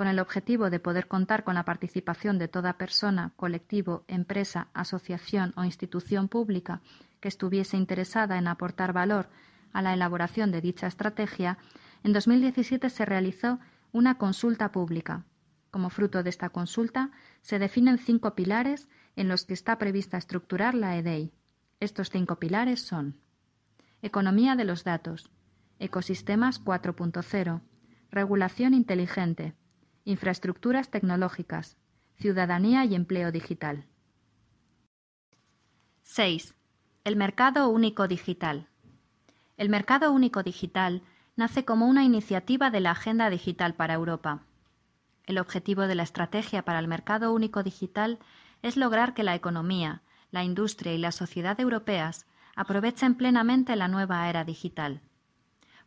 Speaker 1: con el objetivo de poder contar con la participación de toda persona, colectivo, empresa, asociación o institución pública que estuviese interesada en aportar valor a la elaboración de dicha estrategia, en 2017 se realizó una consulta pública. Como fruto de esta consulta, se definen cinco pilares en los que está prevista estructurar la EDEI. Estos cinco pilares son Economía de los datos, Ecosistemas 4.0, Regulación inteligente, infraestructuras tecnológicas, ciudadanía y empleo digital. 6. El mercado único digital. El mercado único digital nace como una iniciativa de la Agenda Digital para Europa. El objetivo de la estrategia para el mercado único digital es lograr que la economía, la industria y la sociedad europeas aprovechen plenamente la nueva era digital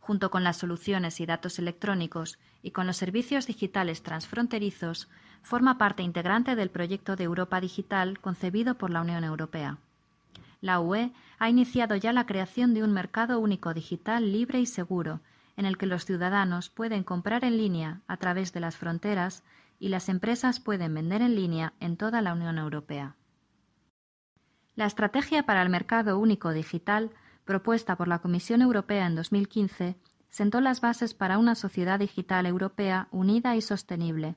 Speaker 1: junto con las soluciones y datos electrónicos y con los servicios digitales transfronterizos, forma parte integrante del proyecto de Europa Digital concebido por la Unión Europea. La UE ha iniciado ya la creación de un mercado único digital libre y seguro, en el que los ciudadanos pueden comprar en línea a través de las fronteras y las empresas pueden vender en línea en toda la Unión Europea. La estrategia para el mercado único digital propuesta por la Comisión Europea en 2015, sentó las bases para una sociedad digital europea unida y sostenible.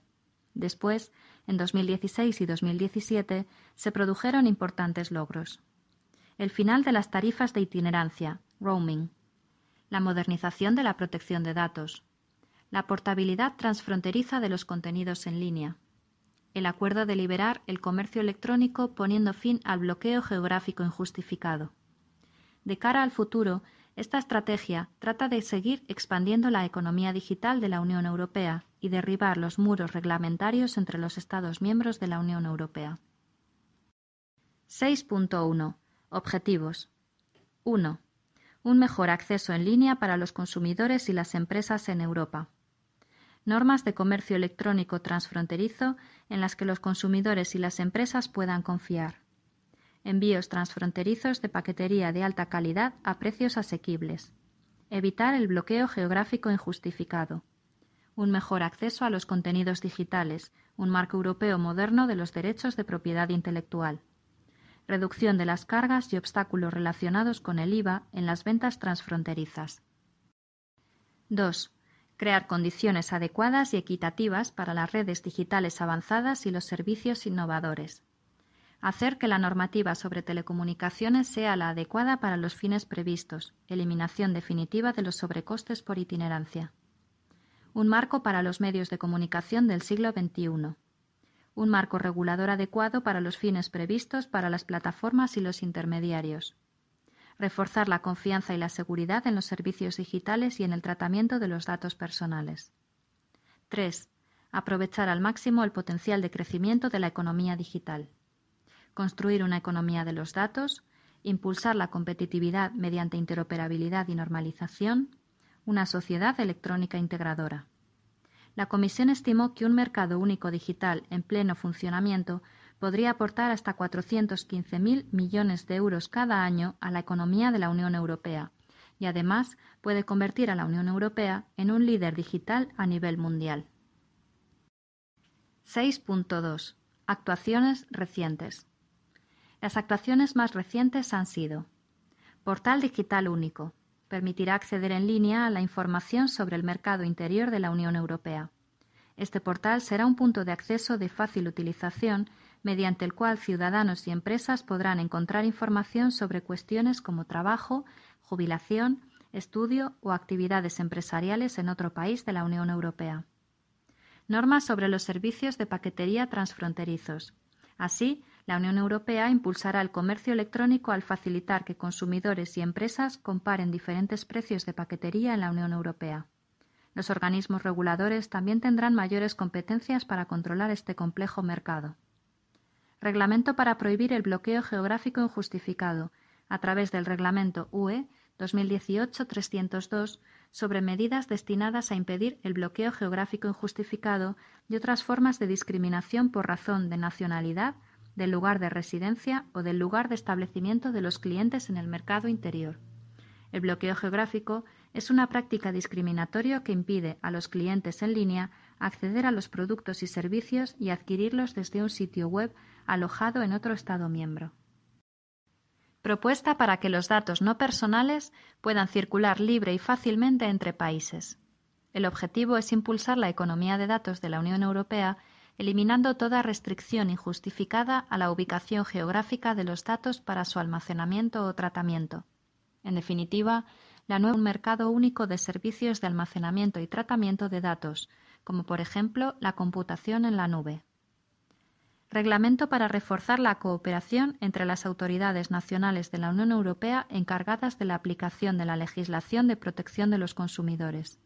Speaker 1: Después, en 2016 y 2017, se produjeron importantes logros. El final de las tarifas de itinerancia, roaming, la modernización de la protección de datos, la portabilidad transfronteriza de los contenidos en línea, el acuerdo de liberar el comercio electrónico poniendo fin al bloqueo geográfico injustificado. De cara al futuro, esta estrategia trata de seguir expandiendo la economía digital de la Unión Europea y derribar los muros reglamentarios entre los Estados miembros de la Unión Europea. 6.1. Objetivos. 1. Un mejor acceso en línea para los consumidores y las empresas en Europa. Normas de comercio electrónico transfronterizo en las que los consumidores y las empresas puedan confiar envíos transfronterizos de paquetería de alta calidad a precios asequibles, Evitar el bloqueo geográfico injustificado. Un mejor acceso a los contenidos digitales, un marco europeo moderno de los derechos de propiedad intelectual. Reducción de las cargas y obstáculos relacionados con el IVA en las ventas transfronterizas. 2. Crear condiciones adecuadas y equitativas para las redes digitales avanzadas y los servicios innovadores hacer que la normativa sobre telecomunicaciones sea la adecuada para los fines previstos, eliminación definitiva de los sobrecostes por itinerancia. Un marco para los medios de comunicación del siglo XXI. Un marco regulador adecuado para los fines previstos para las plataformas y los intermediarios. Reforzar la confianza y la seguridad en los servicios digitales y en el tratamiento de los datos personales. 3. Aprovechar al máximo el potencial de crecimiento de la economía digital construir una economía de los datos, impulsar la competitividad mediante interoperabilidad y normalización, una sociedad electrónica integradora. La Comisión estimó que un mercado único digital en pleno funcionamiento podría aportar hasta 415.000 millones de euros cada año a la economía de la Unión Europea y además puede convertir a la Unión Europea en un líder digital a nivel mundial. 6.2. Actuaciones recientes. Las actuaciones más recientes han sido Portal Digital Único. Permitirá acceder en línea a la información sobre el mercado interior de la Unión Europea. Este portal será un punto de acceso de fácil utilización mediante el cual ciudadanos y empresas podrán encontrar información sobre cuestiones como trabajo, jubilación, estudio o actividades empresariales en otro país de la Unión Europea. Normas sobre los servicios de paquetería transfronterizos. Así, la Unión Europea impulsará el comercio electrónico al facilitar que consumidores y empresas comparen diferentes precios de paquetería en la Unión Europea. Los organismos reguladores también tendrán mayores competencias para controlar este complejo mercado. Reglamento para prohibir el bloqueo geográfico injustificado a través del Reglamento UE 2018-302 sobre medidas destinadas a impedir el bloqueo geográfico injustificado y otras formas de discriminación por razón de nacionalidad, del lugar de residencia o del lugar de establecimiento de los clientes en el mercado interior. El bloqueo geográfico es una práctica discriminatoria que impide a los clientes en línea acceder a los productos y servicios y adquirirlos desde un sitio web alojado en otro Estado miembro. Propuesta para que los datos no personales puedan circular libre y fácilmente entre países. El objetivo es impulsar la economía de datos de la Unión Europea eliminando toda restricción injustificada a la ubicación geográfica de los datos para su almacenamiento o tratamiento. En definitiva, la nueva un mercado único de servicios de almacenamiento y tratamiento de datos, como por ejemplo la computación en la nube. Reglamento para reforzar la cooperación entre las autoridades nacionales de la Unión Europea encargadas de la aplicación de la legislación de protección de los consumidores.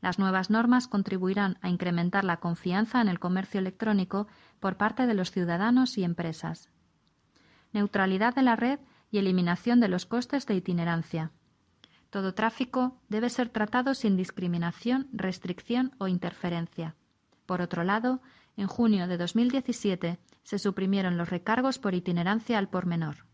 Speaker 1: Las nuevas normas contribuirán a incrementar la confianza en el comercio electrónico por parte de los ciudadanos y empresas. Neutralidad de la red y eliminación de los costes de itinerancia. Todo tráfico debe ser tratado sin discriminación, restricción o interferencia. Por otro lado, en junio de 2017 se suprimieron los recargos por itinerancia al por menor.